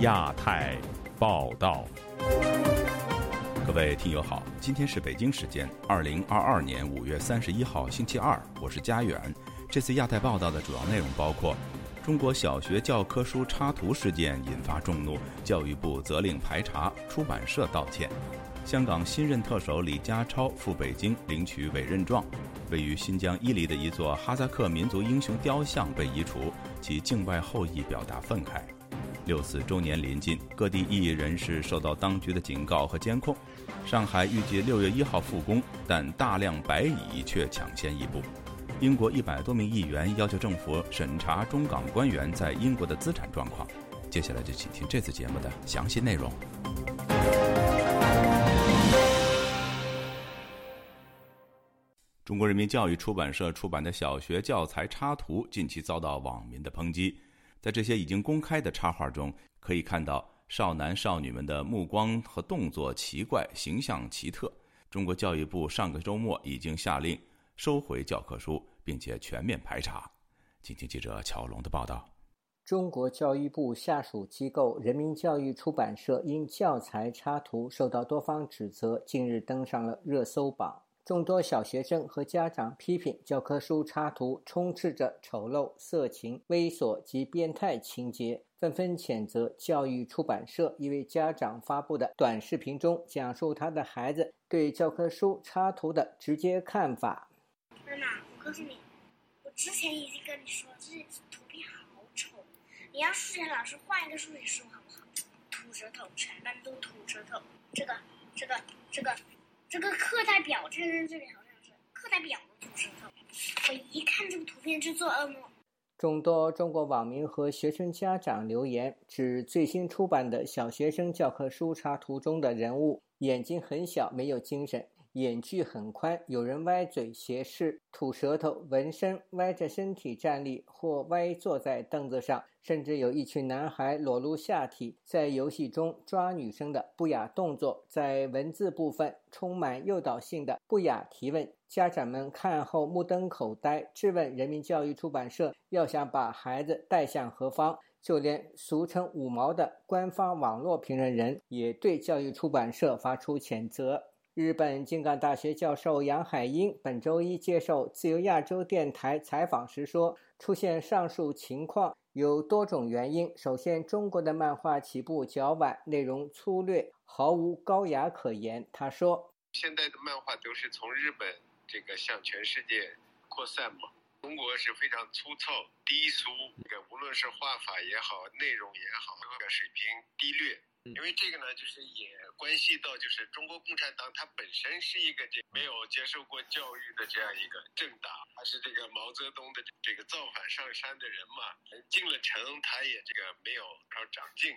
亚太报道，各位听友好，今天是北京时间二零二二年五月三十一号星期二，我是佳远。这次亚太报道的主要内容包括：中国小学教科书插图事件引发众怒，教育部责令排查，出版社道歉；香港新任特首李家超赴北京领取委任状；位于新疆伊犁的一座哈萨克民族英雄雕像被移除，其境外后裔表达愤慨。六四周年临近，各地异议人士受到当局的警告和监控。上海预计六月一号复工，但大量白蚁却抢先一步。英国一百多名议员要求政府审查中港官员在英国的资产状况。接下来就请听这次节目的详细内容。中国人民教育出版社出版的小学教材插图近期遭到网民的抨击。在这些已经公开的插画中，可以看到少男少女们的目光和动作奇怪，形象奇特。中国教育部上个周末已经下令收回教科书，并且全面排查。请听记者乔龙的报道：中国教育部下属机构人民教育出版社因教材插图受到多方指责，近日登上了热搜榜。众多小学生和家长批评教科书插图充斥着丑陋、色情、猥琐及变态情节，纷纷谴责教育出版社一位家长发布的短视频中讲述他的孩子对教科书插图的直接看法。妈妈，我告诉你，我之前已经跟你说，这些图片好丑，你让数学老师换一个数学书好不好？吐舌头，全班都吐舌头。这个，这个，这个。这个课代表站在这里，好像是课代表的吐舌头。我一看这个图片就做噩梦。众多中国网民和学生家长留言，指最新出版的小学生教科书插图中的人物眼睛很小，没有精神。眼距很宽，有人歪嘴斜视、吐舌头、纹身、歪着身体站立或歪坐在凳子上，甚至有一群男孩裸露下体，在游戏中抓女生的不雅动作。在文字部分，充满诱导性的不雅提问，家长们看后目瞪口呆，质问人民教育出版社要想把孩子带向何方。就连俗称“五毛”的官方网络评论人也对教育出版社发出谴责。日本京港大学教授杨海英本周一接受自由亚洲电台采访时说：“出现上述情况有多种原因。首先，中国的漫画起步较晚，内容粗略，毫无高雅可言。”他说：“现在的漫画都是从日本这个向全世界扩散嘛，中国是非常粗糙、低俗，这个无论是画法也好，内容也好，这个水平低劣。”因为这个呢，就是也关系到，就是中国共产党它本身是一个这没有接受过教育的这样一个政党，他是这个毛泽东的这个造反上山的人嘛，进了城他也这个没有少长进。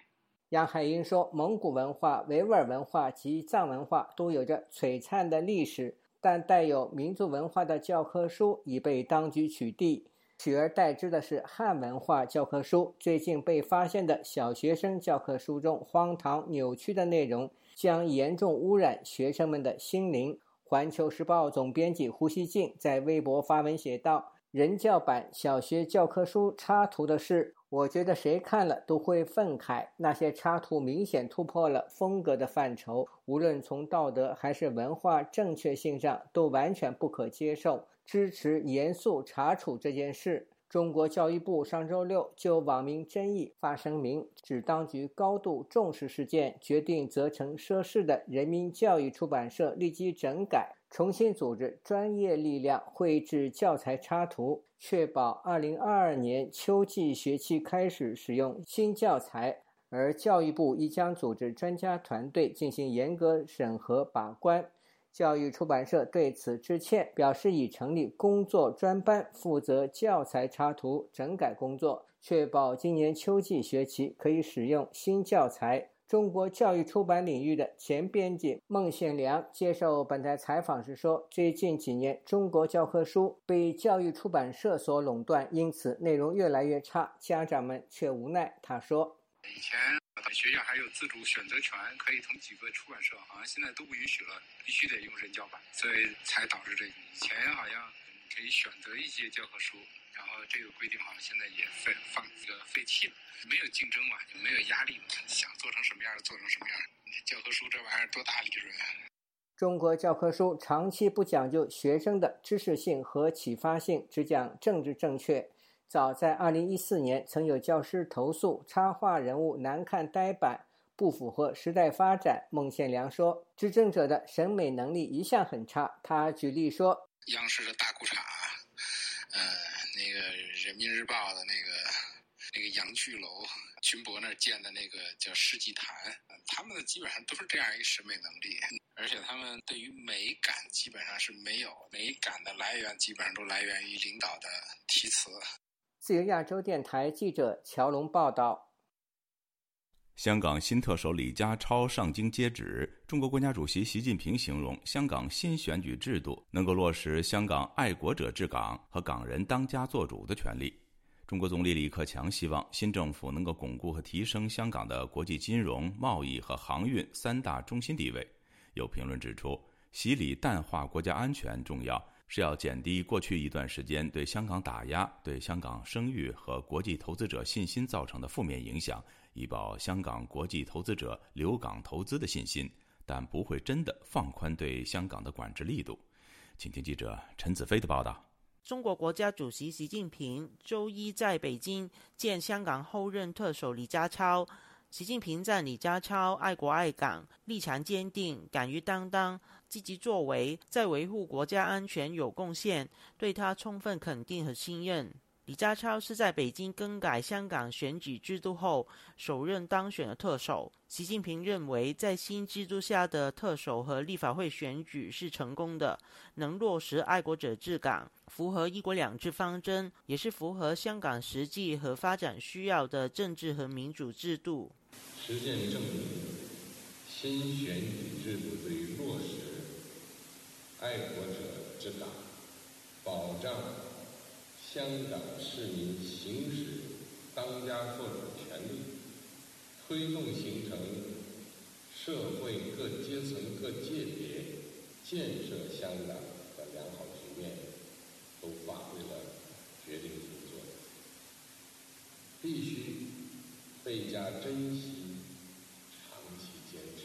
杨海英说，蒙古文化、维吾尔文化及藏文化都有着璀璨的历史，但带有民族文化的教科书已被当局取缔。取而代之的是汉文化教科书。最近被发现的小学生教科书中荒唐扭曲的内容，将严重污染学生们的心灵。环球时报总编辑胡锡进在微博发文写道：“人教版小学教科书插图的事，我觉得谁看了都会愤慨。那些插图明显突破了风格的范畴，无论从道德还是文化正确性上，都完全不可接受。”支持严肃查处这件事。中国教育部上周六就网民争议发声明，指当局高度重视事件，决定责成涉事的人民教育出版社立即整改，重新组织专业力量绘制教材插图，确保2022年秋季学期开始使用新教材。而教育部亦将组织专家团队进行严格审核把关。教育出版社对此致歉，表示已成立工作专班，负责教材插图整改工作，确保今年秋季学期可以使用新教材。中国教育出版领域的前编辑孟宪良接受本台采访时说：“最近几年，中国教科书被教育出版社所垄断，因此内容越来越差，家长们却无奈。”他说：“以前。”学校还有自主选择权，可以从几个出版社，好像现在都不允许了，必须得用人教版，所以才导致这以前好像可以选择一些教科书，然后这个规定好像现在也废放这个废弃了，没有竞争嘛，就没有压力嘛，想做成什么样做成什么样。教科书这玩意儿多大利润啊！中国教科书长期不讲究学生的知识性和启发性，只讲政治正确。早在2014年，曾有教师投诉插画人物难看呆板，不符合时代发展。孟宪良说：“执政者的审美能力一向很差。”他举例说：“央视的大裤衩，呃，那个人民日报的那个那个杨巨楼，军博那儿建的那个叫世纪坛，他们的基本上都是这样一个审美能力，而且他们对于美感基本上是没有美感的来源，基本上都来源于领导的题词。”自由亚洲电台记者乔龙报道：香港新特首李家超上京接旨，中国国家主席习近平形容香港新选举制度能够落实香港爱国者治港和港人当家作主的权利。中国总理李克强希望新政府能够巩固和提升香港的国际金融、贸易和航运三大中心地位。有评论指出，习李淡化国家安全重要。是要减低过去一段时间对香港打压、对香港声誉和国际投资者信心造成的负面影响，以保香港国际投资者留港投资的信心，但不会真的放宽对香港的管制力度。请听记者陈子飞的报道。中国国家主席习近平周一在北京见香港后任特首李家超。习近平赞李家超爱国爱港，立场坚定，敢于担当，积极作为，在维护国家安全有贡献，对他充分肯定和信任。李家超是在北京更改香港选举制度后首任当选的特首。习近平认为，在新制度下的特首和立法会选举是成功的，能落实爱国者治港，符合“一国两制”方针，也是符合香港实际和发展需要的政治和民主制度。实践证明，新选举制度对于落实爱国者之党、保障。香港市民行使当家作主权利，推动形成社会各阶层、各界别建设香港的良好局面，都发挥了决定性作用。必须倍加珍惜，长期坚持。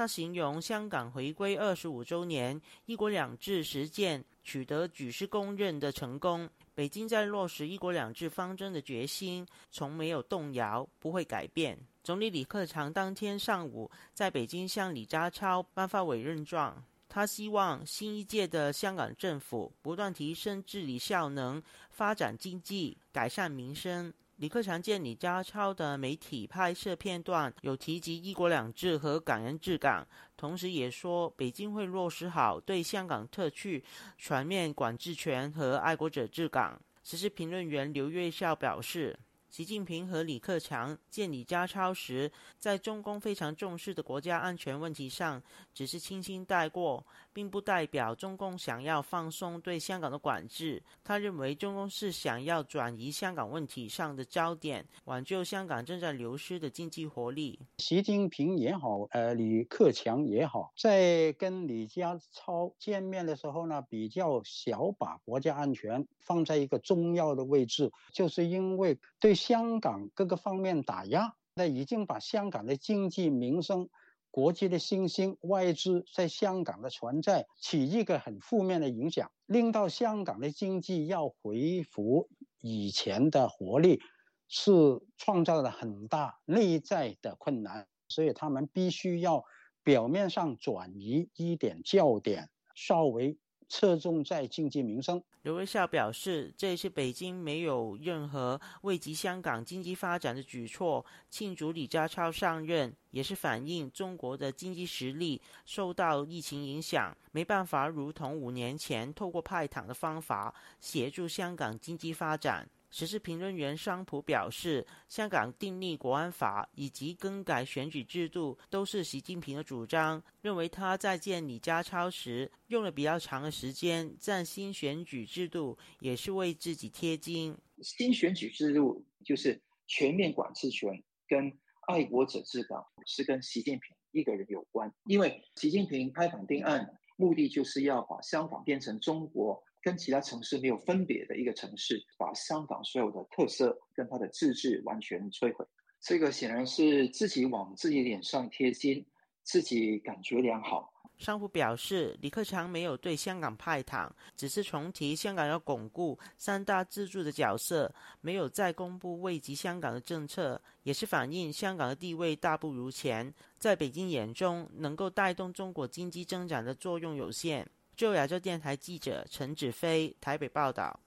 他形容香港回归二十五周年，一国两制实践。取得举世公认的成功，北京在落实“一国两制”方针的决心从没有动摇，不会改变。总理李克强当天上午在北京向李家超颁发委任状，他希望新一届的香港政府不断提升治理效能，发展经济，改善民生。李克强见李家超的媒体拍摄片段，有提及“一国两制”和港人治港，同时也说北京会落实好对香港特区全面管制权和爱国者治港。时事评论员刘月笑表示。习近平和李克强见李家超时，在中共非常重视的国家安全问题上，只是轻轻带过，并不代表中共想要放松对香港的管制。他认为，中共是想要转移香港问题上的焦点，挽救香港正在流失的经济活力。习近平也好，呃，李克强也好，在跟李家超见面的时候呢，比较小把国家安全放在一个重要的位置，就是因为对。香港各个方面打压，那已经把香港的经济民生、国际的新兴、外资在香港的存在起一个很负面的影响，令到香港的经济要恢复以前的活力，是创造了很大内在的困难，所以他们必须要表面上转移一点焦点，稍微。侧重在经济民生。刘瑞孝表示，这一次北京没有任何惠及香港经济发展的举措，庆祝李家超上任，也是反映中国的经济实力受到疫情影响，没办法如同五年前透过派糖的方法协助香港经济发展。时事评论员商普表示，香港订立国安法以及更改选举制度都是习近平的主张，认为他在见李家超时用了比较长的时间，在新选举制度也是为自己贴金。新选举制度就是全面管制权跟爱国者治港是跟习近平一个人有关，因为习近平拍板定案，目的就是要把香港变成中国跟其他城市没有分别的一个城市，把香港所有的特色跟它的自治完全摧毁。这个显然是自己往自己脸上贴金，自己感觉良好。商府表示，李克强没有对香港派糖，只是重提香港要巩固三大支柱的角色，没有再公布惠及香港的政策，也是反映香港的地位大不如前，在北京眼中，能够带动中国经济增长的作用有限。就亚洲电台记者陈子飞台北报道。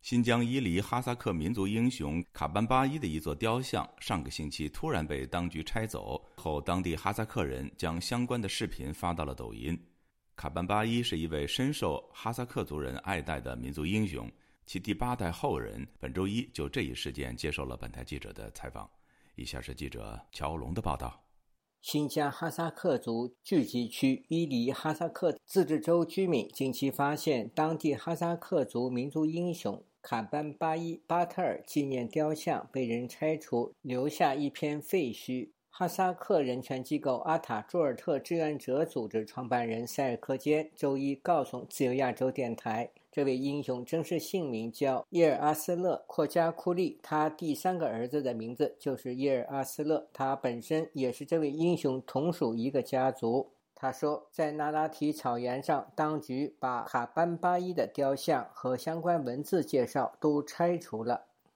新疆伊犁哈萨克民族英雄卡班巴伊的一座雕像，上个星期突然被当局拆走后，当地哈萨克人将相关的视频发到了抖音。卡班巴伊是一位深受哈萨克族人爱戴的民族英雄，其第八代后人本周一就这一事件接受了本台记者的采访。以下是记者乔龙的报道：新疆哈萨克族聚集区伊犁哈萨克自治州居民近期发现当地哈萨克族民族英雄。卡班巴依巴特尔纪念雕像被人拆除，留下一片废墟。哈萨克人权机构阿塔朱尔特志愿者组织创办人塞尔科坚周一告诉自由亚洲电台，这位英雄真实姓名叫叶尔阿斯勒霍加库利，他第三个儿子的名字就是叶尔阿斯勒，他本身也是这位英雄同属一个家族。他说，在那拉提草原上，当局把卡班巴依的雕像和相关文字介绍都拆除了。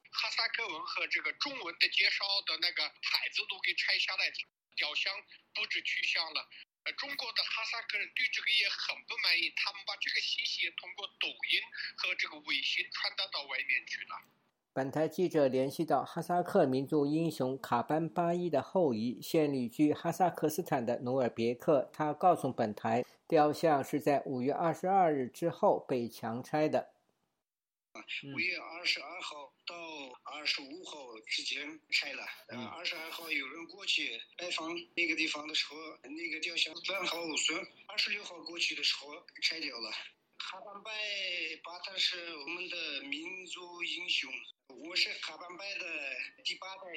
哈萨克文和这个中文的介绍的那个牌子都给拆下来，雕像不知去向了。呃，中国的哈萨克人对这个也很不满意，他们把这个信息通过抖音和这个微信传达到外面去了。本台记者联系到哈萨克民族英雄卡班巴伊的后裔，现旅居哈萨克斯坦的努尔别克。他告诉本台，雕像是在五月二十二日之后被强拆的。五月二十二号到二十五号之间拆了。呃，二十二号有人过去拜访那个地方的时候，那个雕像完好无损。二十六号过去的时候拆掉了。哈班拜巴特是我们的民族英雄。我是哈班拜的第八代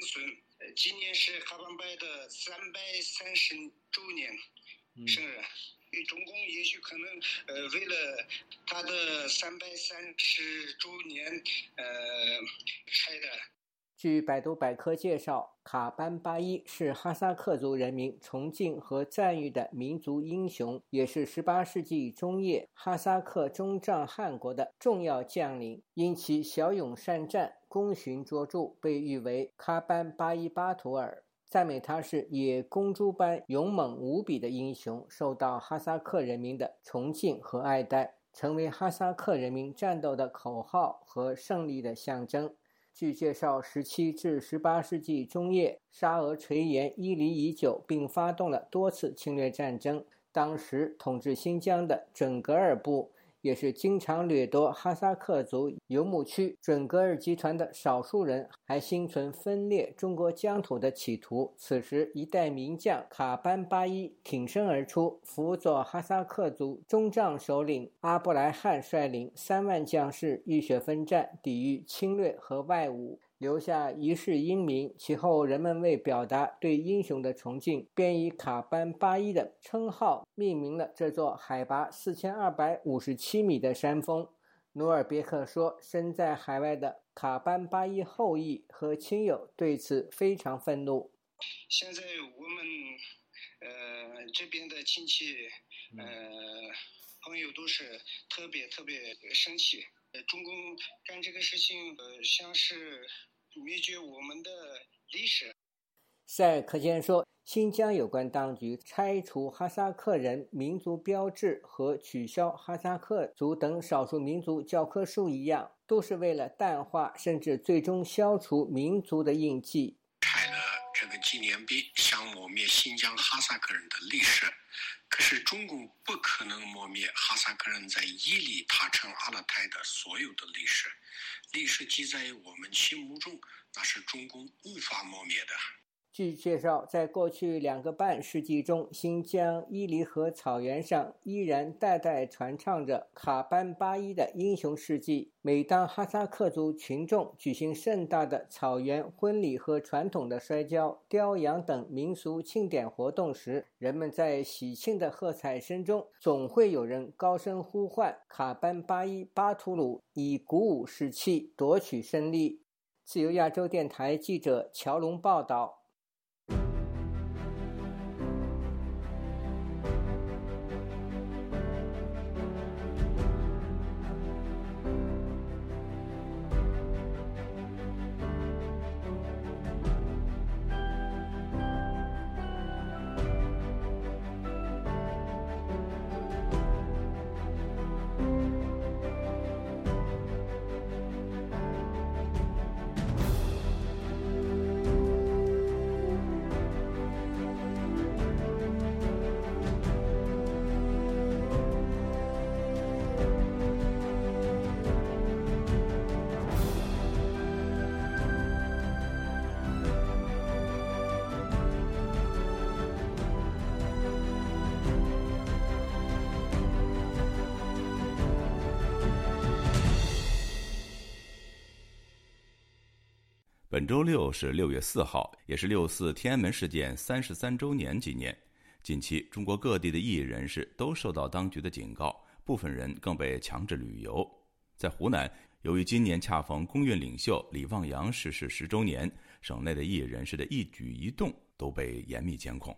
子孙，今年是哈班拜的三百三十周年生日。中共也许可能呃，为了他的三百三十周年呃拆的。据百度百科介绍，卡班巴伊是哈萨克族人民崇敬和赞誉的民族英雄，也是18世纪中叶哈萨克中藏汗国的重要将领。因其骁勇善战、功勋卓著，被誉为卡班巴依巴图尔，赞美他是野公猪般勇猛无比的英雄，受到哈萨克人民的崇敬和爱戴，成为哈萨克人民战斗的口号和胜利的象征。据介绍十七至十八世纪中叶，沙俄垂涎伊犁已久，并发动了多次侵略战争。当时统治新疆的准噶尔部。也是经常掠夺哈萨克族游牧区，准噶尔集团的少数人还心存分裂中国疆土的企图。此时，一代名将卡班巴依挺身而出，辅佐哈萨克族中将首领阿布莱汉率领三万将士浴血奋战，抵御侵略和外侮。留下一世英名。其后，人们为表达对英雄的崇敬，便以卡班巴伊的称号命名了这座海拔四千二百五十七米的山峰。努尔别克说：“身在海外的卡班巴伊后裔和亲友对此非常愤怒。现在我们呃这边的亲戚呃朋友都是特别特别生气。呃，中共干这个事情，呃，像是。”灭绝我们的历史。赛尔克坚说：“新疆有关当局拆除哈萨克人民族标志和取消哈萨克族等少数民族教科书一样，都是为了淡化甚至最终消除民族的印记。”拆了这个纪念碑，想抹灭新疆哈萨克人的历史。可是中共不可能磨灭哈萨克人在伊犁塔城阿勒泰的所有的历史。历史记载我们心目中，那是中共无法磨灭的。据介绍，在过去两个半世纪中，新疆伊犁河草原上依然代代传唱着卡班巴依的英雄事迹。每当哈萨克族群众举行盛大的草原婚礼和传统的摔跤、雕羊等民俗庆典活动时，人们在喜庆的喝彩声中，总会有人高声呼唤“卡班巴依巴图鲁”，以鼓舞士气，夺取胜利。自由亚洲电台记者乔龙报道。本周六是六月四号，也是六四天安门事件三十三周年纪念。近期，中国各地的异议人士都受到当局的警告，部分人更被强制旅游。在湖南，由于今年恰逢公运领袖李旺阳逝世十周年，省内的异议人士的一举一动都被严密监控。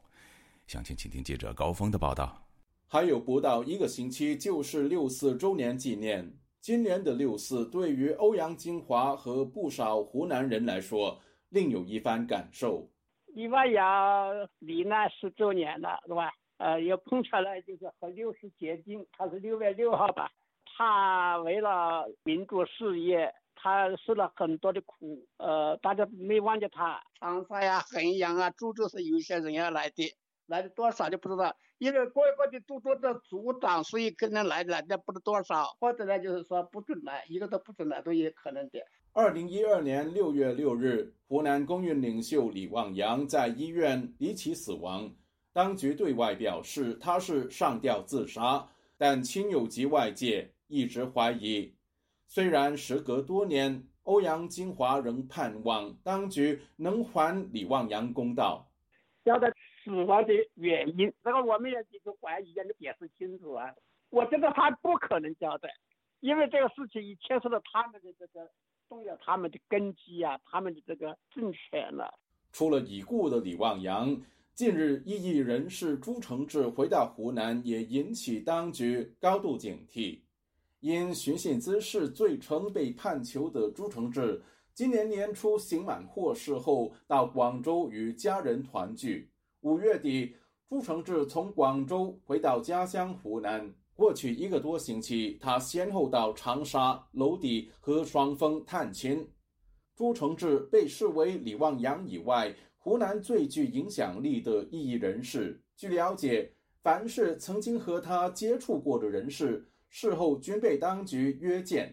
详情，请听记者高峰的报道。还有不到一个星期就是六四周年纪念。今年的六四对于欧阳金华和不少湖南人来说，另有一番感受。李万阳罹难十周年了，是吧？呃，也碰巧了，就是和六四接近，他是六月六号吧。他为了民主事业，他受了很多的苦。呃，大家没忘记他。长沙呀、衡阳啊、株洲是有些人要来的，来的多少就不知道。因为各个的都做的组长，所以可能来来的不知多少，或者呢就是说不准来，一个都不准来都有可能的。二零一二年六月六日，湖南工运领袖李旺阳在医院离奇死亡，当局对外表示他是上吊自杀，但亲友及外界一直怀疑。虽然时隔多年，欧阳金华仍盼望当局能还李旺阳公道。交代。死亡的原因，这个我们也几个怀疑，要你解释清楚啊！我觉得他不可能交代，因为这个事情已牵涉到他们的这个动摇他们的根基啊，他们的这个政权了。除了已故的李旺阳，近日异议人士朱承志回到湖南，也引起当局高度警惕。因寻衅滋事罪成被判囚的朱承志，今年年初刑满获释后，到广州与家人团聚。五月底，朱承志从广州回到家乡湖南。过去一个多星期，他先后到长沙、娄底和双峰探亲。朱承志被视为李旺阳以外湖南最具影响力的异议人士。据了解，凡是曾经和他接触过的人士，事后均被当局约见。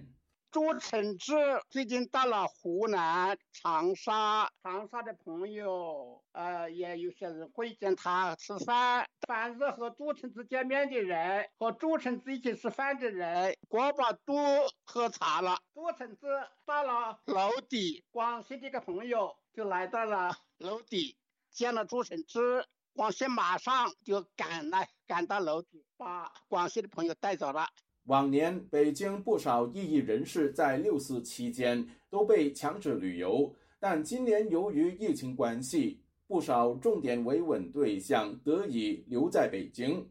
朱承志最近到了湖南长沙，长沙的朋友，呃，也有些人会见他吃饭。凡是和朱承志见面的人，和朱承志一起吃饭的人，过把都喝茶了。朱承志到了娄底，广西的一个朋友就来到了娄底，见了朱承志，广西马上就赶来，赶到娄底，把广西的朋友带走了。往年，北京不少异议人士在六四期间都被强制旅游，但今年由于疫情关系，不少重点维稳对象得以留在北京。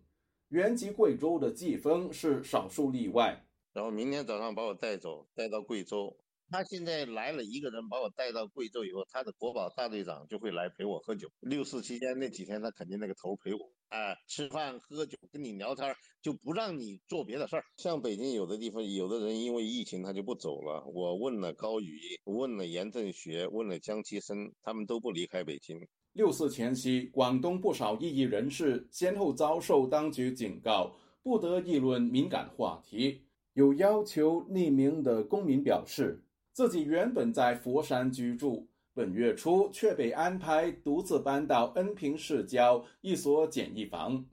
原籍贵州的季风是少数例外。然后明天早上把我带走，带到贵州。他现在来了一个人，把我带到贵州以后，他的国宝大队长就会来陪我喝酒。六四期间那几天，他肯定那个头陪我。哎，吃饭喝酒跟你聊天，就不让你做别的事儿。像北京有的地方，有的人因为疫情他就不走了。我问了高宇，问了严正学，问了江其生，他们都不离开北京。六四前夕，广东不少异议人士先后遭受当局警告，不得议论敏感话题。有要求匿名的公民表示，自己原本在佛山居住，本月初却被安排独自搬到恩平市郊一所简易房。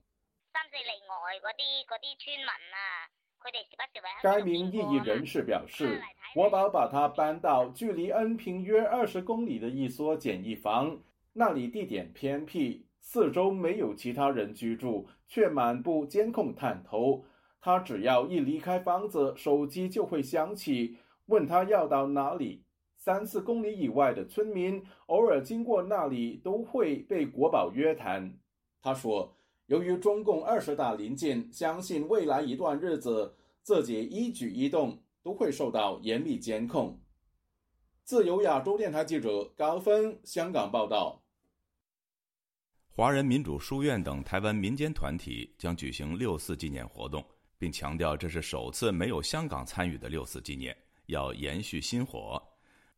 该名异议人士表示，国宝把他搬到距离恩平约二十公里的一所简易房，那里地点偏僻，四周没有其他人居住，却满布监控探头。他只要一离开房子，手机就会响起，问他要到哪里。三四公里以外的村民偶尔经过那里，都会被国宝约谈。他说。由于中共二十大临近，相信未来一段日子自己一举一动都会受到严密监控。自由亚洲电台记者高峰香港报道。华人民主书院等台湾民间团体将举行六四纪念活动，并强调这是首次没有香港参与的六四纪念，要延续薪火。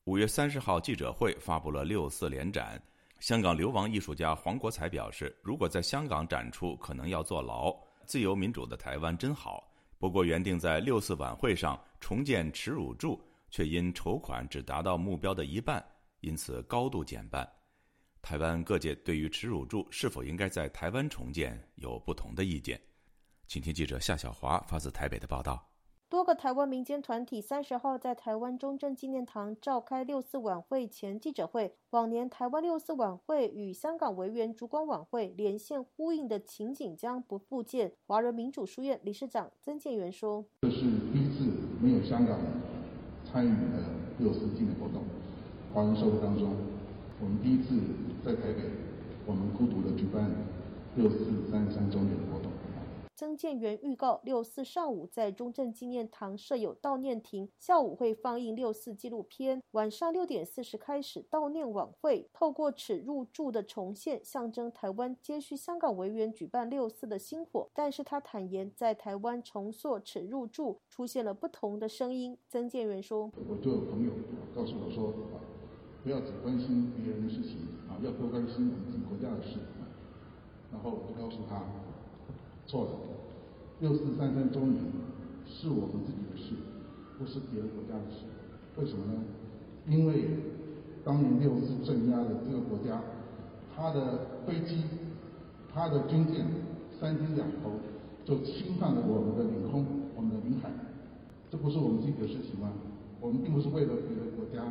五月三十号记者会发布了六四联展。香港流亡艺术家黄国才表示：“如果在香港展出，可能要坐牢。自由民主的台湾真好。不过，原定在六四晚会上重建耻辱柱，却因筹款只达到目标的一半，因此高度减半。台湾各界对于耻辱柱是否应该在台湾重建有不同的意见。”请听记者夏小华发自台北的报道。多个台湾民间团体三十号在台湾中正纪念堂召开六四晚会前记者会。往年台湾六四晚会与香港维园烛光晚会连线呼应的情景将不复见。华人民主书院理事长曾建元说：“这是第一次没有香港参与的六四纪念活动。华人社会当中，我们第一次在台北，我们孤独的举办六四三十三周年活动。”曾建元预告，六四上午在中正纪念堂设有悼念亭，下午会放映六四纪录片，晚上六点四十开始悼念晚会。透过耻入住的重现，象征台湾接续香港维园举办六四的星火。但是他坦言，在台湾重塑耻入住出现了不同的声音。曾建元说：“我就有朋友告诉我说，不要只关心别人的事情啊，要多关心我们国家的事。然后我就告诉他。”错了，六四三三周年是我们自己的事，不是别的国家的事。为什么呢？因为当年六四镇压的这个国家，他的飞机、他的军舰三天两头就侵犯了我们的领空、我们的领海，这不是我们自己的事情吗？我们并不是为了别的国家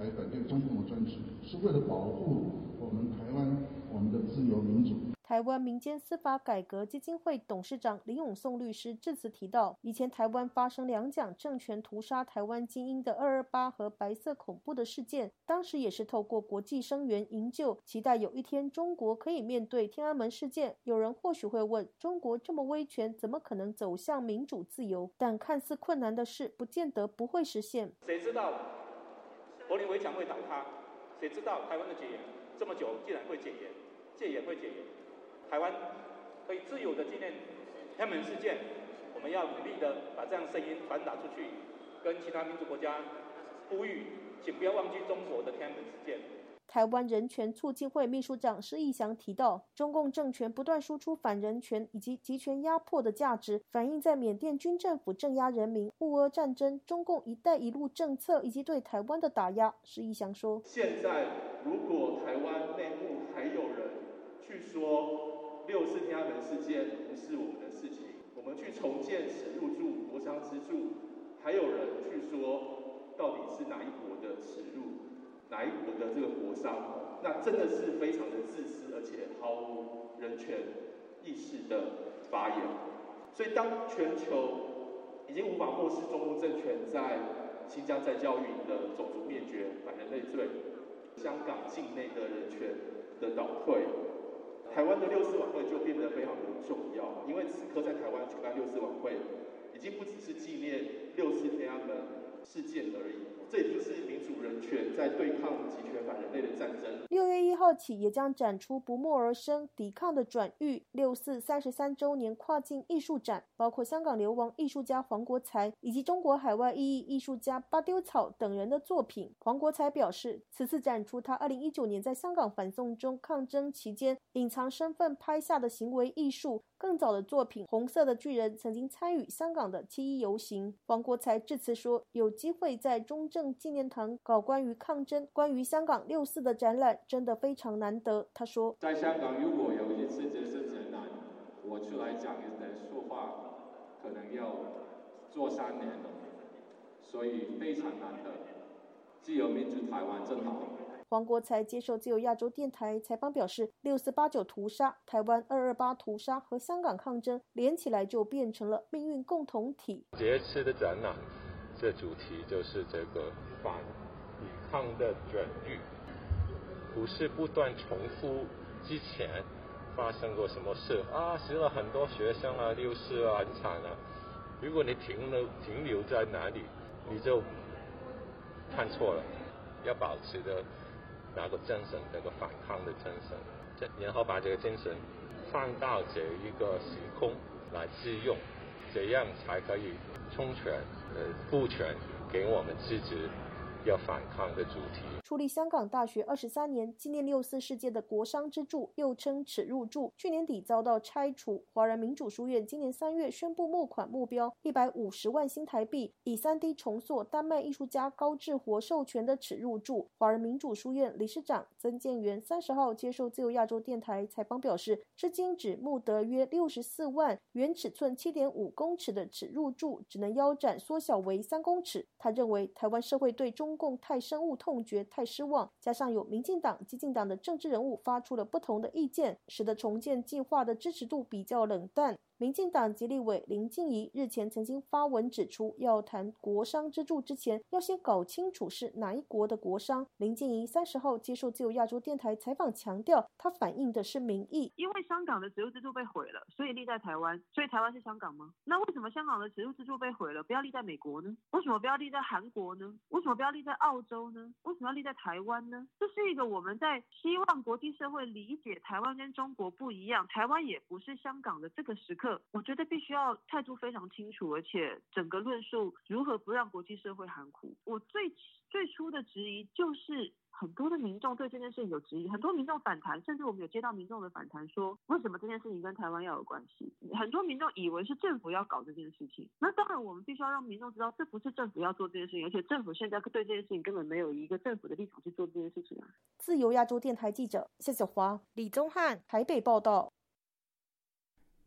来反对中共的专制，是为了保护我们台湾、我们的自由民主。台湾民间司法改革基金会董事长林永颂律师致辞提到，以前台湾发生两蒋政权屠杀台湾精英的二二八和白色恐怖的事件，当时也是透过国际声援营救，期待有一天中国可以面对天安门事件。有人或许会问，中国这么威权，怎么可能走向民主自由？但看似困难的事，不见得不会实现。谁知道柏林围墙会倒塌？谁知道台湾的戒严这么久竟然会戒严？戒严会戒严？台湾可以自由的纪念天安门事件，我们要努力的把这样声音传达出去，跟其他民主国家呼吁，请不要忘记中国的天安门事件。台湾人权促进会秘书长施义祥提到，中共政权不断输出反人权以及集权压迫的价值，反映在缅甸军政府镇压人民、乌俄战争、中共“一带一路”政策以及对台湾的打压。施义祥说：“现在如果台湾内部还有人去说。”六四天安门事件不是我们的事情，我们去重建耻辱柱、国殇之柱，还有人去说到底是哪一国的耻辱，哪一国的这个国殇，那真的是非常的自私，而且毫无人权意识的发言。所以，当全球已经无法漠视中共政权在新疆在教育的种族灭绝、反人类罪，香港境内的人权的倒退。台湾的六四晚会就变得非常的重要，因为此刻在台湾举办六四晚会，已经不只是纪念六四天安门事件而已。这也就是民主人权在对抗集权反人类的战争。六月一号起，也将展出不默而生抵抗的转域六四三十三周年跨境艺术展，包括香港流亡艺术家黄国才以及中国海外艺艺艺术家巴丢草等人的作品。黄国才表示，此次展出他二零一九年在香港反送中抗争期间隐藏身份拍下的行为艺术，更早的作品《红色的巨人》曾经参与香港的七一游行。王国才致辞说：“有机会在中正纪念堂搞关于抗争、关于香港六四的展览，真的非常难得。”他说：“在香港，如果有一次这次展览，我出来讲一的说话，可能要做三年了，所以非常难得。自由民主台湾正好。”黄国才接受自由亚洲电台采访表示：“六四八九屠杀、台湾二二八屠杀和香港抗争连起来，就变成了命运共同体。”这次的展览，这主题就是这个反抵抗的转遇，不是不断重复之前发生过什么事啊，死了很多学生啊，六四啊，很惨啊。如果你停留停留在哪里，你就看错了，要保持的。那个精神，那个反抗的精神，这然后把这个精神放到这一个时空来自用，这样才可以充全呃赋全给我们自己。要反抗的主题。处理香港大学二十三年纪念六四事件的国殇之柱，又称耻辱柱，去年底遭到拆除。华人民主书院今年三月宣布募款目标一百五十万新台币，以三 D 重塑丹麦艺术家高志活授权的耻辱柱。华人民主书院理事长曾建元三十号接受自由亚洲电台采访表示，至今只募得约六十四万，原尺寸七点五公尺的耻辱柱只能腰斩缩小为三公尺。他认为台湾社会对中共太深恶痛绝，太失望，加上有民进党、激进党的政治人物发出了不同的意见，使得重建计划的支持度比较冷淡。民进党籍立委林静怡日前曾经发文指出，要谈国商支柱之前，要先搞清楚是哪一国的国商。林静怡三十号接受自由亚洲电台采访，强调，他反映的是民意。因为香港的植入支柱被毁了，所以立在台湾，所以台湾是香港吗？那为什么香港的植入支柱被毁了，不要立在美国呢？为什么不要立在韩国呢？为什么不要立在澳洲呢？为什么要立在台湾呢？这是一个我们在希望国际社会理解台湾跟中国不一样，台湾也不是香港的这个时刻。我觉得必须要态度非常清楚，而且整个论述如何不让国际社会含糊。我最最初的质疑就是，很多的民众对这件事情有质疑，很多民众反弹，甚至我们有接到民众的反弹，说为什么这件事情跟台湾要有关系？很多民众以为是政府要搞这件事情。那当然，我们必须要让民众知道，这不是政府要做这件事情，而且政府现在对这件事情根本没有一个政府的立场去做这件事情啊。自由亚洲电台记者谢小华、李宗翰台北报道。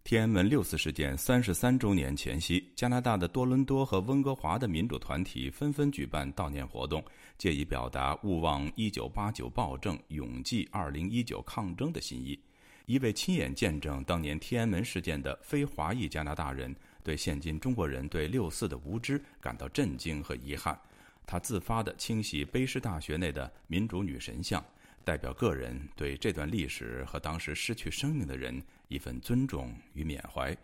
天安门六四事件三十三周年前夕，加拿大的多伦多和温哥华的民主团体纷纷举办悼念活动，借以表达勿忘一九八九暴政、永记二零一九抗争的心意。一位亲眼见证当年天安门事件的非华裔加拿大人，对现今中国人对六四的无知感到震惊和遗憾。他自发地清洗卑诗大学内的民主女神像。代表个人对这段历史和当时失去生命的人一份尊重与缅怀。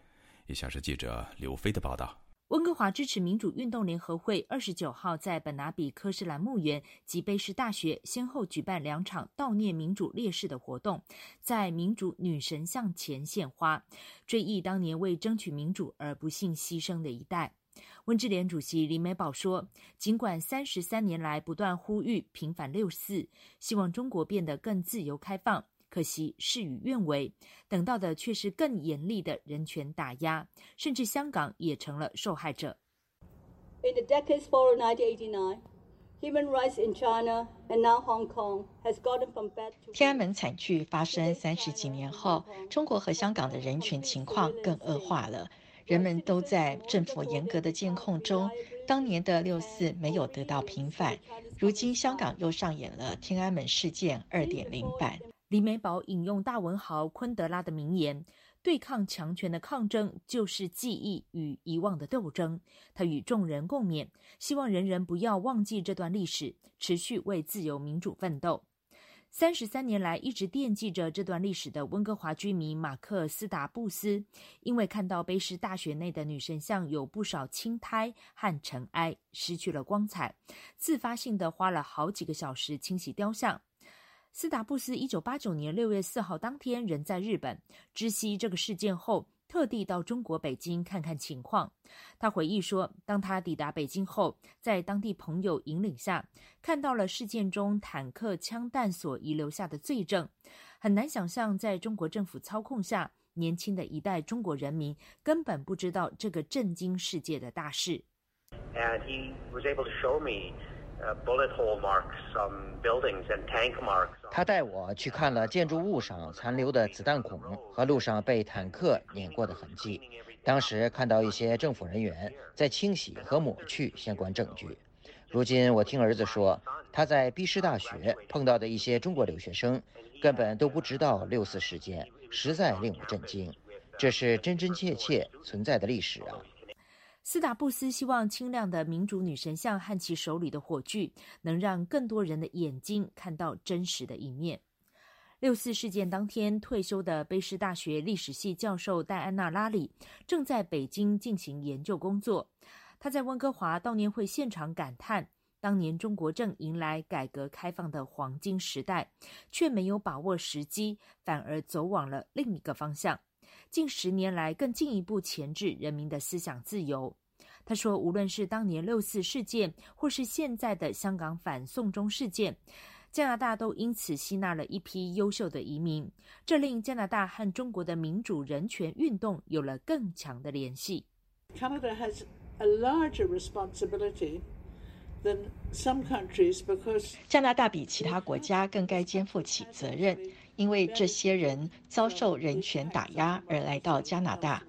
以下是记者刘飞的报道：温哥华支持民主运动联合会二十九号在本拿比科士兰墓园及卑诗大学先后举办两场悼念民主烈士的活动，在民主女神像前献花，追忆当年为争取民主而不幸牺牲的一代。温志联主席李美宝说：“尽管三十三年来不断呼吁平反六四，希望中国变得更自由开放，可惜事与愿违，等到的却是更严厉的人权打压，甚至香港也成了受害者。” In the decades following 1989, human rights in China and now Hong Kong has gotten from bad to 天安门惨剧发生三十几年后，中国和香港的人权情况更恶化了。人们都在政府严格的监控中，当年的六四没有得到平反，如今香港又上演了天安门事件二点零版。李美宝引用大文豪昆德拉的名言：“对抗强权的抗争，就是记忆与遗忘的斗争。”他与众人共勉，希望人人不要忘记这段历史，持续为自由民主奋斗。三十三年来一直惦记着这段历史的温哥华居民马克斯达布斯，因为看到卑诗大学内的女神像有不少青苔和尘埃，失去了光彩，自发性的花了好几个小时清洗雕像。斯达布斯一九八九年六月四号当天人在日本，知悉这个事件后。特地到中国北京看看情况。他回忆说，当他抵达北京后，在当地朋友引领下，看到了事件中坦克枪弹所遗留下的罪证。很难想象，在中国政府操控下，年轻的一代中国人民根本不知道这个震惊世界的大事。He was able to show me 他带我去看了建筑物上残留的子弹孔和路上被坦克碾过的痕迹。当时看到一些政府人员在清洗和抹去相关证据。如今我听儿子说，他在毕师大学碰到的一些中国留学生根本都不知道六四事件，实在令我震惊。这是真真切切存在的历史啊！斯达布斯希望清亮的民主女神像和其手里的火炬能让更多人的眼睛看到真实的一面。六四事件当天退休的卑诗大学历史系教授戴安娜·拉里正在北京进行研究工作。他在温哥华悼念会现场感叹：当年中国正迎来改革开放的黄金时代，却没有把握时机，反而走往了另一个方向。近十年来，更进一步钳制人民的思想自由。他说：“无论是当年六四事件，或是现在的香港反送中事件。”加拿大都因此吸纳了一批优秀的移民，这令加拿大和中国的民主人权运动有了更强的联系。Canada has a larger responsibility than some countries because 加拿大比其他国家更该肩负起责任，因为这些人遭受人权打压而来到加拿大，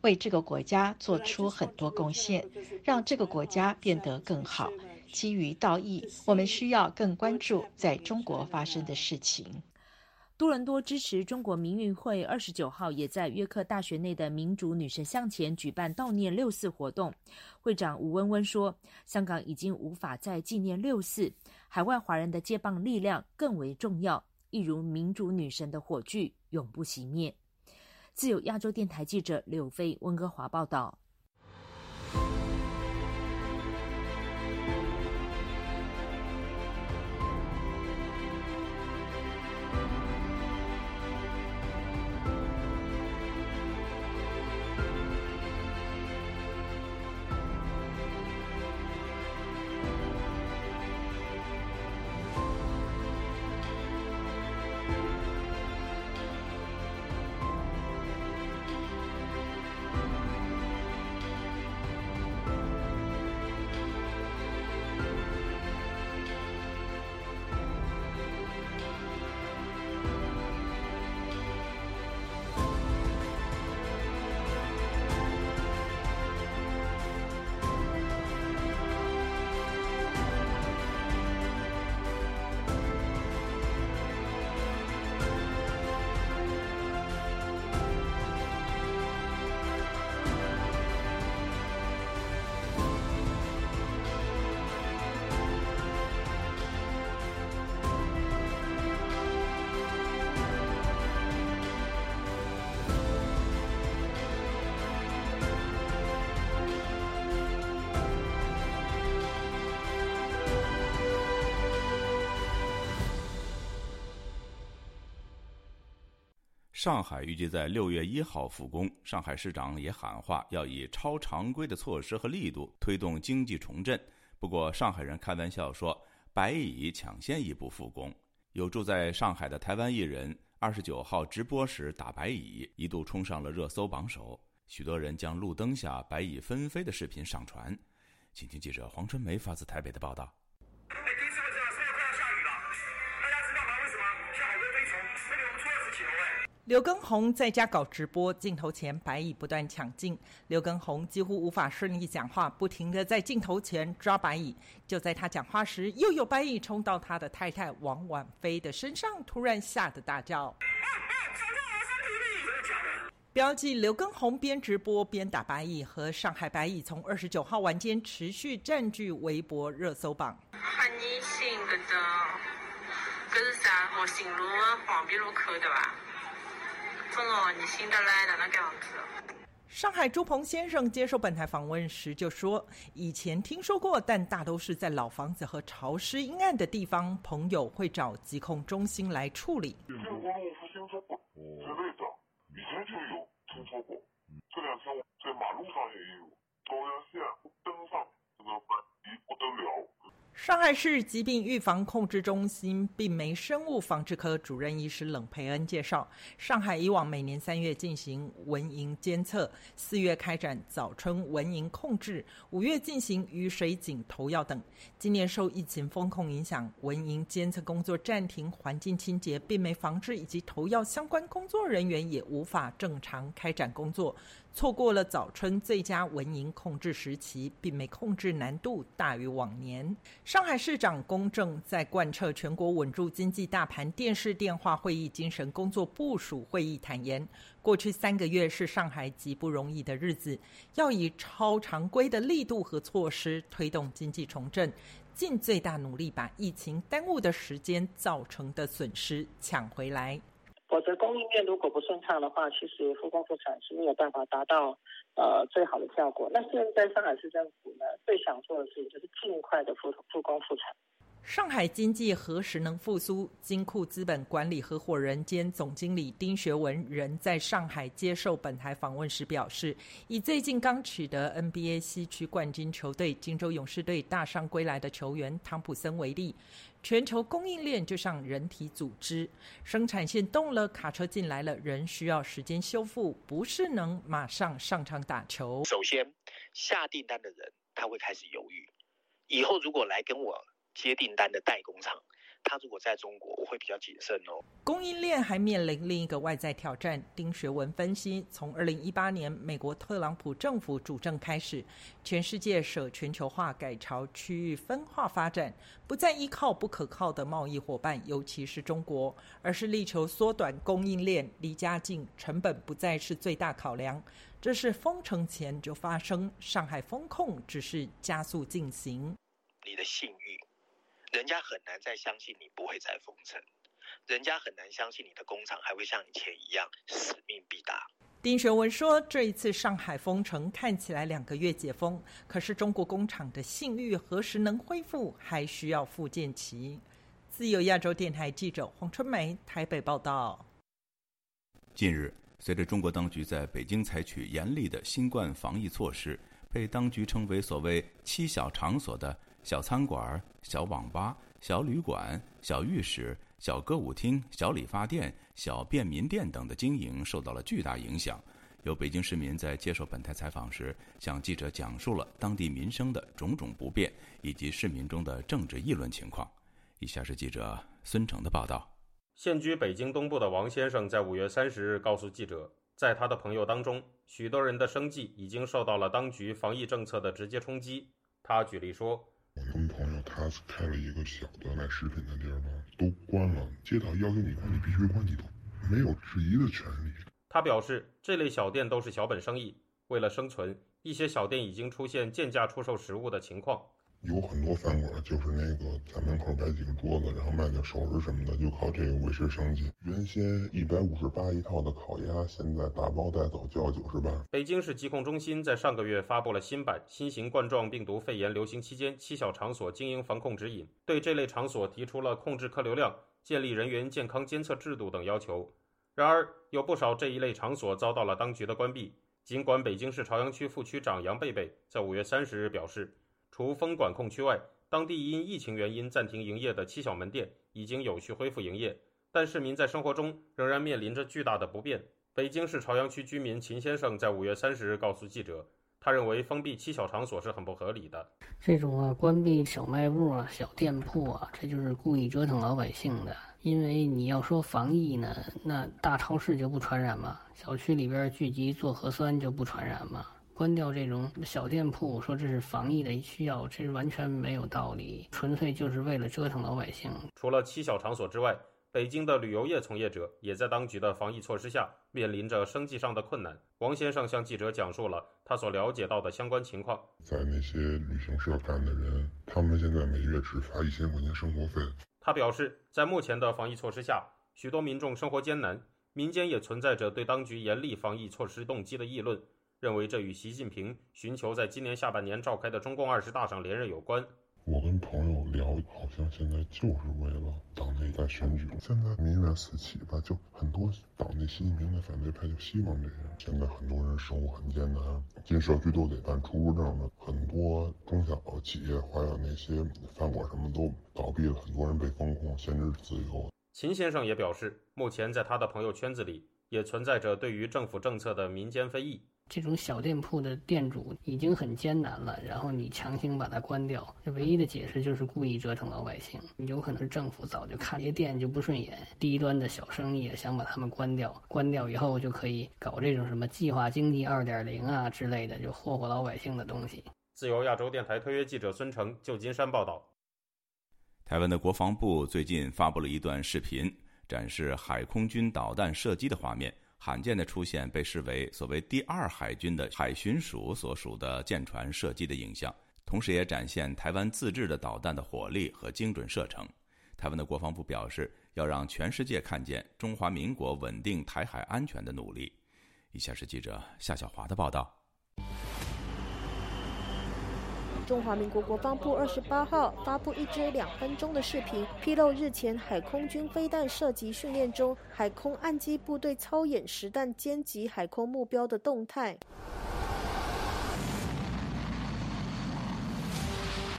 为这个国家做出很多贡献，让这个国家变得更好。基于道义，我们需要更关注在中国发生的事情。多伦多支持中国民运会二十九号也在约克大学内的民主女神像前举办悼念六四活动。会长吴温温说：“香港已经无法再纪念六四，海外华人的接棒力量更为重要，一如民主女神的火炬永不熄灭。”自由亚洲电台记者柳飞温哥华报道。上海预计在六月一号复工，上海市长也喊话要以超常规的措施和力度推动经济重振。不过，上海人开玩笑说，白蚁抢先一步复工。有住在上海的台湾艺人二十九号直播时打白蚁，一度冲上了热搜榜首。许多人将路灯下白蚁纷飞的视频上传。请听记者黄春梅发自台北的报道。刘畊宏在家搞直播，镜头前白蚁不断抢镜，刘畊宏几乎无法顺利讲话，不停的在镜头前抓白蚁。就在他讲话时，又有白蚁冲到他的太太王婉菲的身上，突然吓得大叫。标记刘畊宏边直播边打白蚁和上海白蚁，从二十九号晚间持续占据微博热搜榜。喊你姓个的，这是啥？我姓卢，黄碧路口的吧吧？哦，你新的来的那个样子。上海朱鹏先生接受本台访问时就说：“以前听说过，但大都是在老房子和潮湿阴暗的地方，朋友会找疾控中心来处理。”之类的，以前就有听说过。这两天在马路上也有，高压线灯上这个不得了。上海市疾病预防控制中心病媒生物防治科主任医师冷培恩介绍，上海以往每年三月进行蚊蝇监测，四月开展早春蚊蝇控制，五月进行雨水井投药等。今年受疫情风控影响，蚊蝇监测工作暂停，环境清洁、病媒防治以及投药相关工作人员也无法正常开展工作。错过了早春最佳蚊蝇控制时期，并没控制难度大于往年。上海市长龚正在贯彻全国稳住经济大盘电视电话会议精神工作部署会议坦言，过去三个月是上海极不容易的日子，要以超常规的力度和措施推动经济重振，尽最大努力把疫情耽误的时间造成的损失抢回来。否则，供应链如果不顺畅的话，其实复工复产是没有办法达到呃最好的效果。那现在上海市政府呢，最想做的事情就是尽快的复复工复产。上海经济何时能复苏？金库资本管理合伙人兼总经理丁学文仍在上海接受本台访问时表示，以最近刚取得 NBA 西区冠军球队金州勇士队大伤归来的球员汤普森为例，全球供应链就像人体组织，生产线动了，卡车进来了，人需要时间修复，不是能马上上场打球。首先，下订单的人他会开始犹豫，以后如果来跟我。接订单的代工厂，他如果在中国，我会比较谨慎哦。供应链还面临另一个外在挑战。丁学文分析，从二零一八年美国特朗普政府主政开始，全世界舍全球化，改朝区域分化发展，不再依靠不可靠的贸易伙伴，尤其是中国，而是力求缩短供应链，离家近，成本不再是最大考量。这是封城前就发生，上海封控只是加速进行。你的信誉。人家很难再相信你不会再封城，人家很难相信你的工厂还会像以前一样使命必达。丁学文说：“这一次上海封城看起来两个月解封，可是中国工厂的信誉何时能恢复，还需要复建期。”自由亚洲电台记者黄春梅台北报道。近日，随着中国当局在北京采取严厉的新冠防疫措施，被当局称为所谓“七小场所”的。小餐馆、小网吧、小旅馆、小浴室、小歌舞厅、小理发店、小便民店等的经营受到了巨大影响。有北京市民在接受本台采访时，向记者讲述了当地民生的种种不便，以及市民中的政治议论情况。以下是记者孙成的报道。现居北京东部的王先生在五月三十日告诉记者，在他的朋友当中，许多人的生计已经受到了当局防疫政策的直接冲击。他举例说。我跟朋友他是开了一个小的卖食品的地儿嘛，都关了。街道要求你关，你必须关，你都没有质疑的权利。他表示，这类小店都是小本生意，为了生存，一些小店已经出现贱价出售食物的情况。有很多饭馆就是那个在门口摆几个桌子，然后卖点熟食什么的，就靠这个维持生计。原先一百五十八一套的烤鸭，现在打包带走就要九十八。北京市疾控中心在上个月发布了新版《新型冠状病毒肺炎流行期间七小场所经营防控指引》，对这类场所提出了控制客流量、建立人员健康监测制度等要求。然而，有不少这一类场所遭到了当局的关闭。尽管北京市朝阳区副区长杨贝贝在五月三十日表示。除封管控区外，当地因疫情原因暂停营业的七小门店已经有序恢复营业，但市民在生活中仍然面临着巨大的不便。北京市朝阳区居民秦先生在五月三十日告诉记者，他认为封闭七小场所是很不合理的。这种啊，关闭小卖部啊、小店铺啊，这就是故意折腾老百姓的。因为你要说防疫呢，那大超市就不传染吗？小区里边聚集做核酸就不传染吗？关掉这种小店铺，说这是防疫的需要，这是完全没有道理，纯粹就是为了折腾老百姓。除了七小场所之外，北京的旅游业从业者也在当局的防疫措施下面临着生计上的困难。王先生向记者讲述了他所了解到的相关情况。在那些旅行社干的人，他们现在每月只发一千块钱生活费。他表示，在目前的防疫措施下，许多民众生活艰难，民间也存在着对当局严厉防疫措施动机的议论。认为这与习近平寻求在今年下半年召开的中共二十大上连任有关。我跟朋友聊，好像现在就是为了党内在选举。现在民怨四起吧，就很多党内习近平的反对派就希望这样。现在很多人生活很艰难，进社区都得办出入证的，很多中小企业还有那些饭馆什么都倒闭了，很多人被封控，限制自由。秦先生也表示，目前在他的朋友圈子里也存在着对于政府政策的民间非议。这种小店铺的店主已经很艰难了，然后你强行把它关掉，这唯一的解释就是故意折腾老百姓。有可能是政府早就看这些店就不顺眼，低端的小生意想把他们关掉，关掉以后就可以搞这种什么计划经济二点零啊之类的，就霍霍老百姓的东西。自由亚洲电台特约记者孙成，旧金山报道。台湾的国防部最近发布了一段视频，展示海空军导弹射击的画面。罕见的出现被视为所谓第二海军的海巡署所属的舰船射击的影像，同时也展现台湾自制的导弹的火力和精准射程。台湾的国防部表示，要让全世界看见中华民国稳定台海安全的努力。以下是记者夏小华的报道。中华民国国防部二十八号发布一支两分钟的视频，披露日前海空军飞弹射击训练中，海空岸基部队操演实弹歼击海空目标的动态。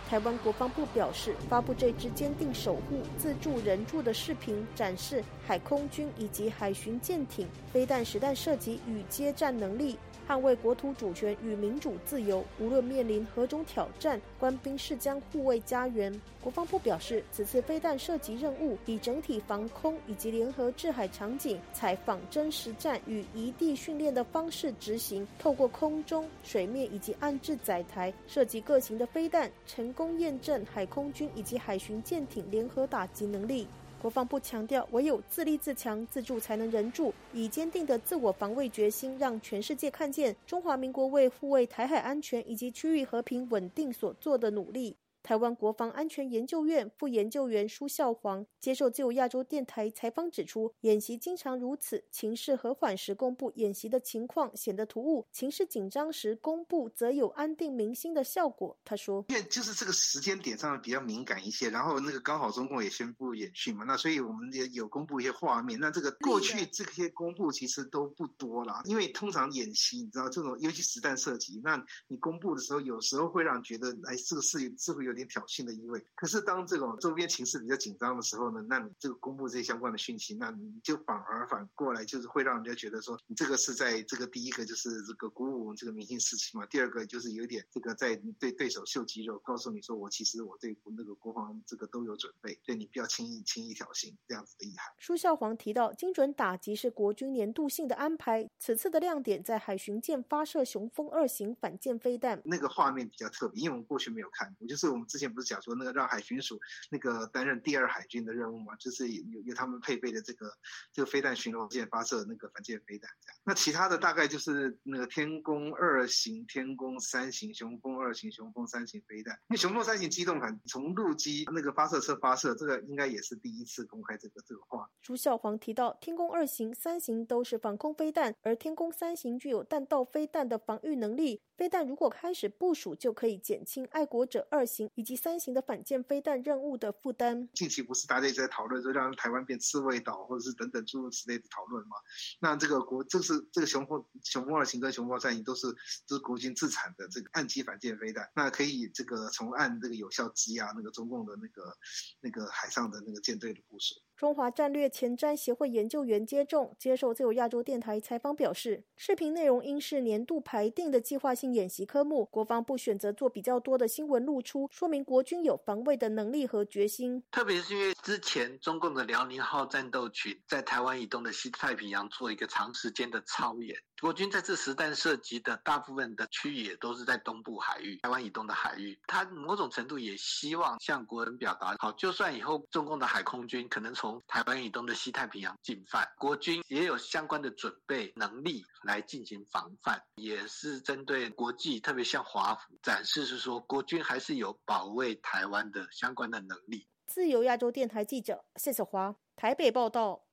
台湾国防部表示，发布这支坚定守护、自助人助的视频，展示海空军以及海巡舰艇飞弹实弹射击与接战能力。捍卫国土主权与民主自由，无论面临何种挑战，官兵誓将护卫家园。国防部表示，此次飞弹射击任务以整体防空以及联合制海场景，采仿真实战与移地训练的方式执行，透过空中、水面以及岸置载台射击各型的飞弹，成功验证海空军以及海巡舰艇联合打击能力。国防部强调，唯有自立自强、自助，才能人助。以坚定的自我防卫决心，让全世界看见中华民国为护卫台海安全以及区域和平稳定所做的努力。台湾国防安全研究院副研究员舒孝煌接受自由亚洲电台采访指出，演习经常如此，情势和缓时公布演习的情况显得突兀，情势紧张时公布则有安定民心的效果。他说：“因为就是这个时间点上比较敏感一些，然后那个刚好中共也宣布演训嘛，那所以我们也有公布一些画面。那这个过去这些公布其实都不多啦，因为通常演习你知道这种尤其实弹射击，那你公布的时候有时候会让觉得哎这个事是会有。”有点挑衅的意味。可是当这种周边情势比较紧张的时候呢，那你这个公布这些相关的讯息，那你就反而反过来就是会让人家觉得说，你这个是在这个第一个就是这个鼓舞这个明星士气嘛，第二个就是有点这个在对对手秀肌肉，告诉你说我其实我对那个国防这个都有准备，对你不要轻易轻易挑衅这样子的意涵。舒孝煌提到，精准打击是国军年度性的安排，此次的亮点在海巡舰发射雄风二型反舰飞弹，那个画面比较特别，因为我们过去没有看过，就是我们。之前不是讲说那个让海巡署那个担任第二海军的任务嘛，就是有有他们配备的这个这个飞弹巡逻舰发射那个反舰飞弹这样。那其他的大概就是那个天宫二型、天宫三型、雄风二型、雄风三型飞弹。那雄风三型机动反从陆基那个发射车发射，这个应该也是第一次公开这个这个话。朱孝煌提到，天宫二型、三型都是防空飞弹，而天宫三型具有弹道飞弹的防御能力。飞弹如果开始部署，就可以减轻爱国者二型以及三型的反舰飞弹任务的负担。近期不是大家一直在讨论说让台湾变刺猬岛，或者是等等诸如此类的讨论吗？那这个国，这是这个熊风熊风二型跟熊风三型都是都是国军自产的这个岸基反舰飞弹，那可以这个从岸这个有效击压那个中共的那个那个海上的那个舰队的部署。中华战略前瞻协会研究员接种接受自由亚洲电台采访表示，视频内容应是年度排定的计划性演习科目，国防部选择做比较多的新闻露出，说明国军有防卫的能力和决心。特别是因为之前中共的辽宁号战斗群在台湾以东的西太平洋做一个长时间的操演，国军在这实弹涉及的大部分的区域也都是在东部海域、台湾以东的海域，他某种程度也希望向国人表达，好，就算以后中共的海空军可能从台湾以东的西太平洋进犯，国军也有相关的准备能力来进行防范，也是针对国际，特别像华府展示，是说国军还是有保卫台湾的相关的能力。自由亚洲电台记者谢小华台北报道。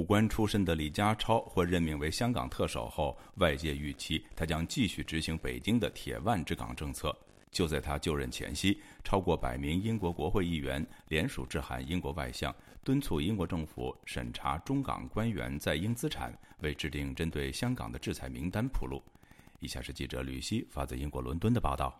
武官出身的李家超获任命为香港特首后，外界预期他将继续执行北京的“铁腕治港”政策。就在他就任前夕，超过百名英国国会议员联署致函英国外相，敦促英国政府审查中港官员在英资产，为制定针对香港的制裁名单铺路。以下是记者吕希发自英国伦敦的报道。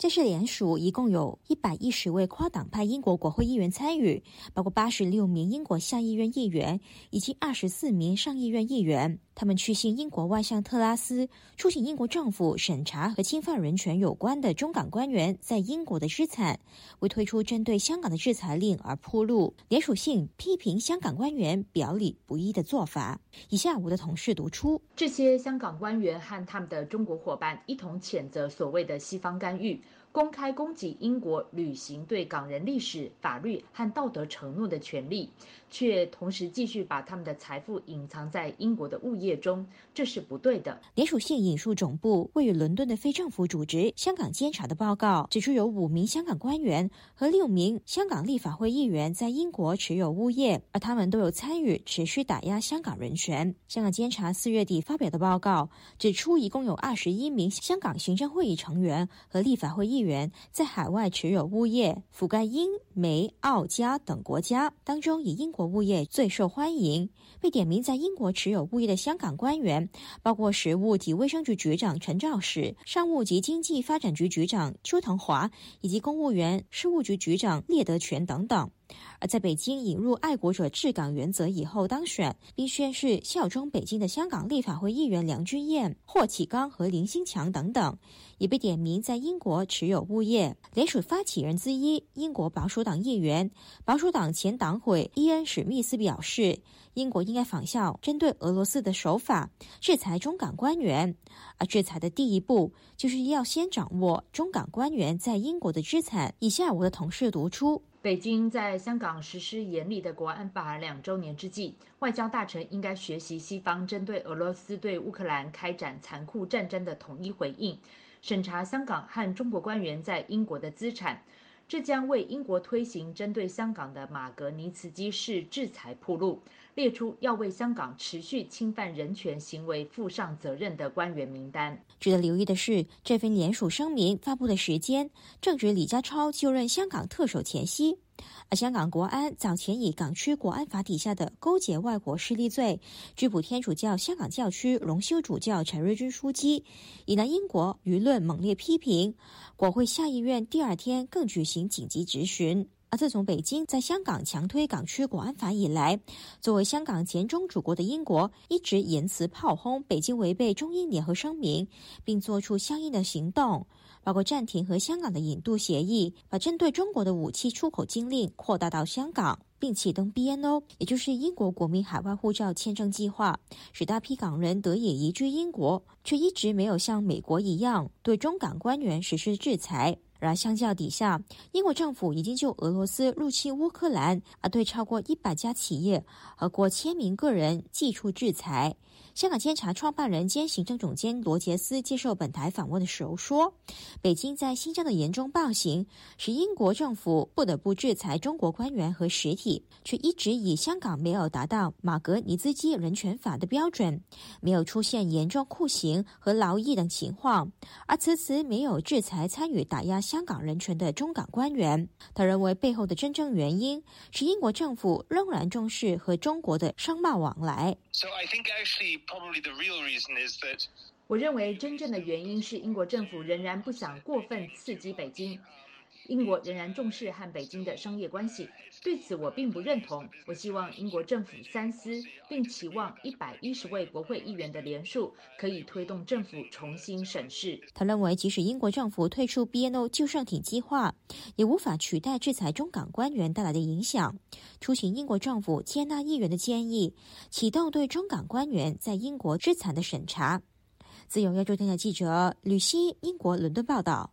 这次联署一共有一百一十位跨党派英国国会议员参与，包括八十六名英国下议院议员以及二十四名上议院议员。他们去信英国外相特拉斯，促请英国政府审查和侵犯人权有关的中港官员在英国的资产，为推出针对香港的制裁令而铺路。联署信批评香港官员表里不一的做法。以下我的同事读出：这些香港官员和他们的中国伙伴一同谴责所谓的西方干预。公开攻击英国履行对港人历史、法律和道德承诺的权利，却同时继续把他们的财富隐藏在英国的物业中，这是不对的。联署信引述总部位于伦敦的非政府组织香港监察的报告，指出有五名香港官员和六名香港立法会议员在英国持有物业，而他们都有参与持续打压香港人权。香港监察四月底发表的报告指出，一共有二十一名香港行政会议成员和立法会议。员在海外持有物业，覆盖英、美、澳、加等国家，当中以英国物业最受欢迎。被点名在英国持有物业的香港官员，包括食物及卫生局局长陈肇始、商务及经济发展局局长邱腾华，以及公务员事务局局长聂德权等等。而在北京引入爱国者治港原则以后当选并宣誓效忠北京的香港立法会议员梁君彦、霍启刚和林新强等等，也被点名在英国持有物业。联署发起人之一，英国保守党议员、保守党前党魁伊恩·史密斯表示，英国应该仿效针对俄罗斯的手法，制裁中港官员。而制裁的第一步，就是要先掌握中港官员在英国的资产。以下我的同事读出。北京在香港实施严厉的国安法两周年之际，外交大臣应该学习西方针对俄罗斯对乌克兰开展残酷战争的统一回应，审查香港和中国官员在英国的资产，这将为英国推行针对香港的马格尼茨基式制裁铺路。列出要为香港持续侵犯人权行为负上责任的官员名单。值得留意的是，这份联署声明发布的时间正值李家超就任香港特首前夕，而香港国安早前以港区国安法底下的勾结外国势力罪拘捕天主教香港教区荣休主教陈瑞军书记，引来英国舆论猛烈批评。国会下议院第二天更举行紧急质询。而自从北京在香港强推港区国安法以来，作为香港前中主国的英国一直言辞炮轰北京违背中英联合声明，并做出相应的行动，包括暂停和香港的引渡协议，把针对中国的武器出口禁令扩大到香港，并启动 BNO，也就是英国国民海外护照签证计划，使大批港人得以移居英国，却一直没有像美国一样对中港官员实施制裁。然而，相较底下，英国政府已经就俄罗斯入侵乌克兰而对超过一百家企业和过千名个人寄出制裁。香港监察创办人兼行政总监罗杰斯接受本台访问的时候说：“北京在新疆的严重暴行，使英国政府不得不制裁中国官员和实体，却一直以香港没有达到马格尼兹基人权法的标准，没有出现严重酷刑和劳役等情况，而此次没有制裁参与打压香港人权的中港官员。他认为背后的真正原因是英国政府仍然重视和中国的商贸往来。” So I think actually probably the real reason is that 我认为真正的原因是英国政府仍然不想过分刺激北京。英国仍然重视和北京的商业关系，对此我并不认同。我希望英国政府三思，并期望一百一十位国会议员的联署可以推动政府重新审视。他认为，即使英国政府退出 BNO 救生艇计划，也无法取代制裁中港官员带来的影响。出行英国政府接纳议员的建议，启动对中港官员在英国资产的审查。自由亚洲电台记者吕希，英国伦敦报道。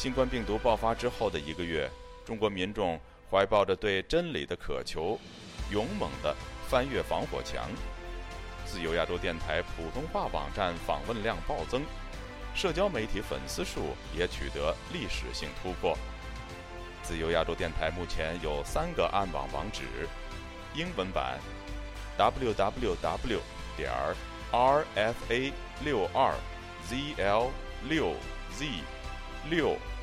新冠病毒爆发之后的一个月，中国民众怀抱着对真理的渴求，勇猛地翻越防火墙。自由亚洲电台普通话网站访问量暴增，社交媒体粉丝数也取得历史性突破。自由亚洲电台目前有三个暗网网址：英文版 www 点 rfa 六二 zl 六 z 六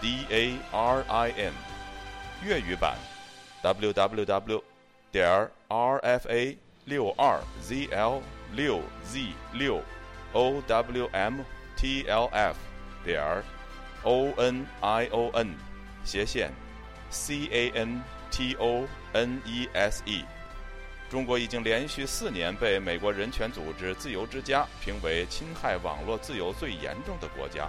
d a r i n 粤语版 www 点儿 r f a 六二 z l 六 z 六 o w m t l f 点儿 o n i o n 斜线 c a n t o n e s e。中国已经连续四年被美国人权组织自由之家评为侵害网络自由最严重的国家。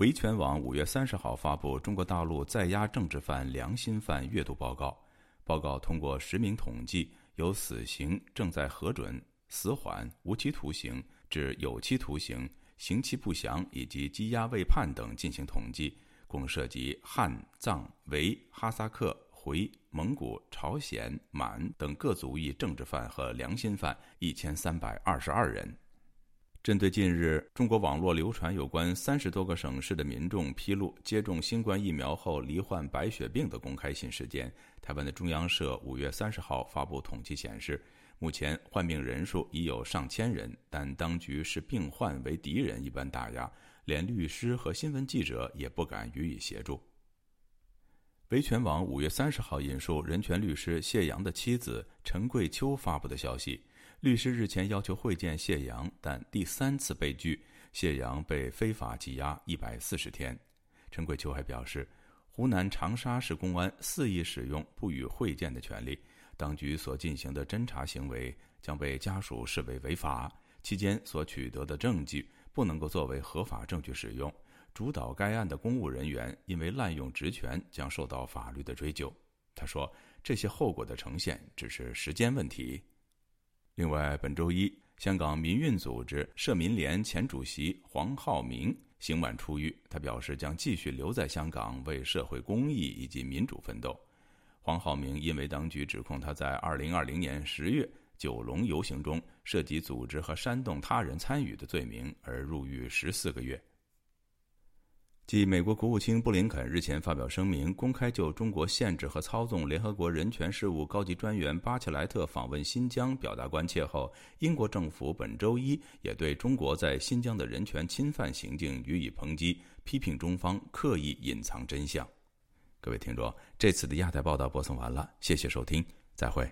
维权网五月三十号发布中国大陆在押政治犯良心犯阅读报告。报告通过实名统计，由死刑正在核准、死缓、无期徒刑至有期徒刑、刑期不详以及羁押未判等进行统计，共涉及汉、藏、维、哈萨克、回、蒙古、朝鲜、满等各族裔政治犯和良心犯一千三百二十二人。针对近日中国网络流传有关三十多个省市的民众披露接种新冠疫苗后罹患白血病的公开信事件，台湾的中央社五月三十号发布统计显示，目前患病人数已有上千人，但当局视病患为敌人一般打压，连律师和新闻记者也不敢予以协助。维权网五月三十号引述人权律师谢阳的妻子陈桂秋发布的消息。律师日前要求会见谢阳，但第三次被拒。谢阳被非法羁押一百四十天。陈桂秋还表示，湖南长沙市公安肆意使用不予会见的权利，当局所进行的侦查行为将被家属视为违法。期间所取得的证据不能够作为合法证据使用。主导该案的公务人员因为滥用职权，将受到法律的追究。他说，这些后果的呈现只是时间问题。另外，本周一，香港民运组织社民联前主席黄浩明刑满出狱。他表示将继续留在香港为社会公益以及民主奋斗。黄浩明因为当局指控他在2020年10月九龙游行中涉及组织和煽动他人参与的罪名而入狱十四个月。继美国国务卿布林肯日前发表声明，公开就中国限制和操纵联合国人权事务高级专员巴切莱特访问新疆表达关切后，英国政府本周一也对中国在新疆的人权侵犯行径予以抨击，批评中方刻意隐藏真相。各位听众，这次的亚太报道播送完了，谢谢收听，再会。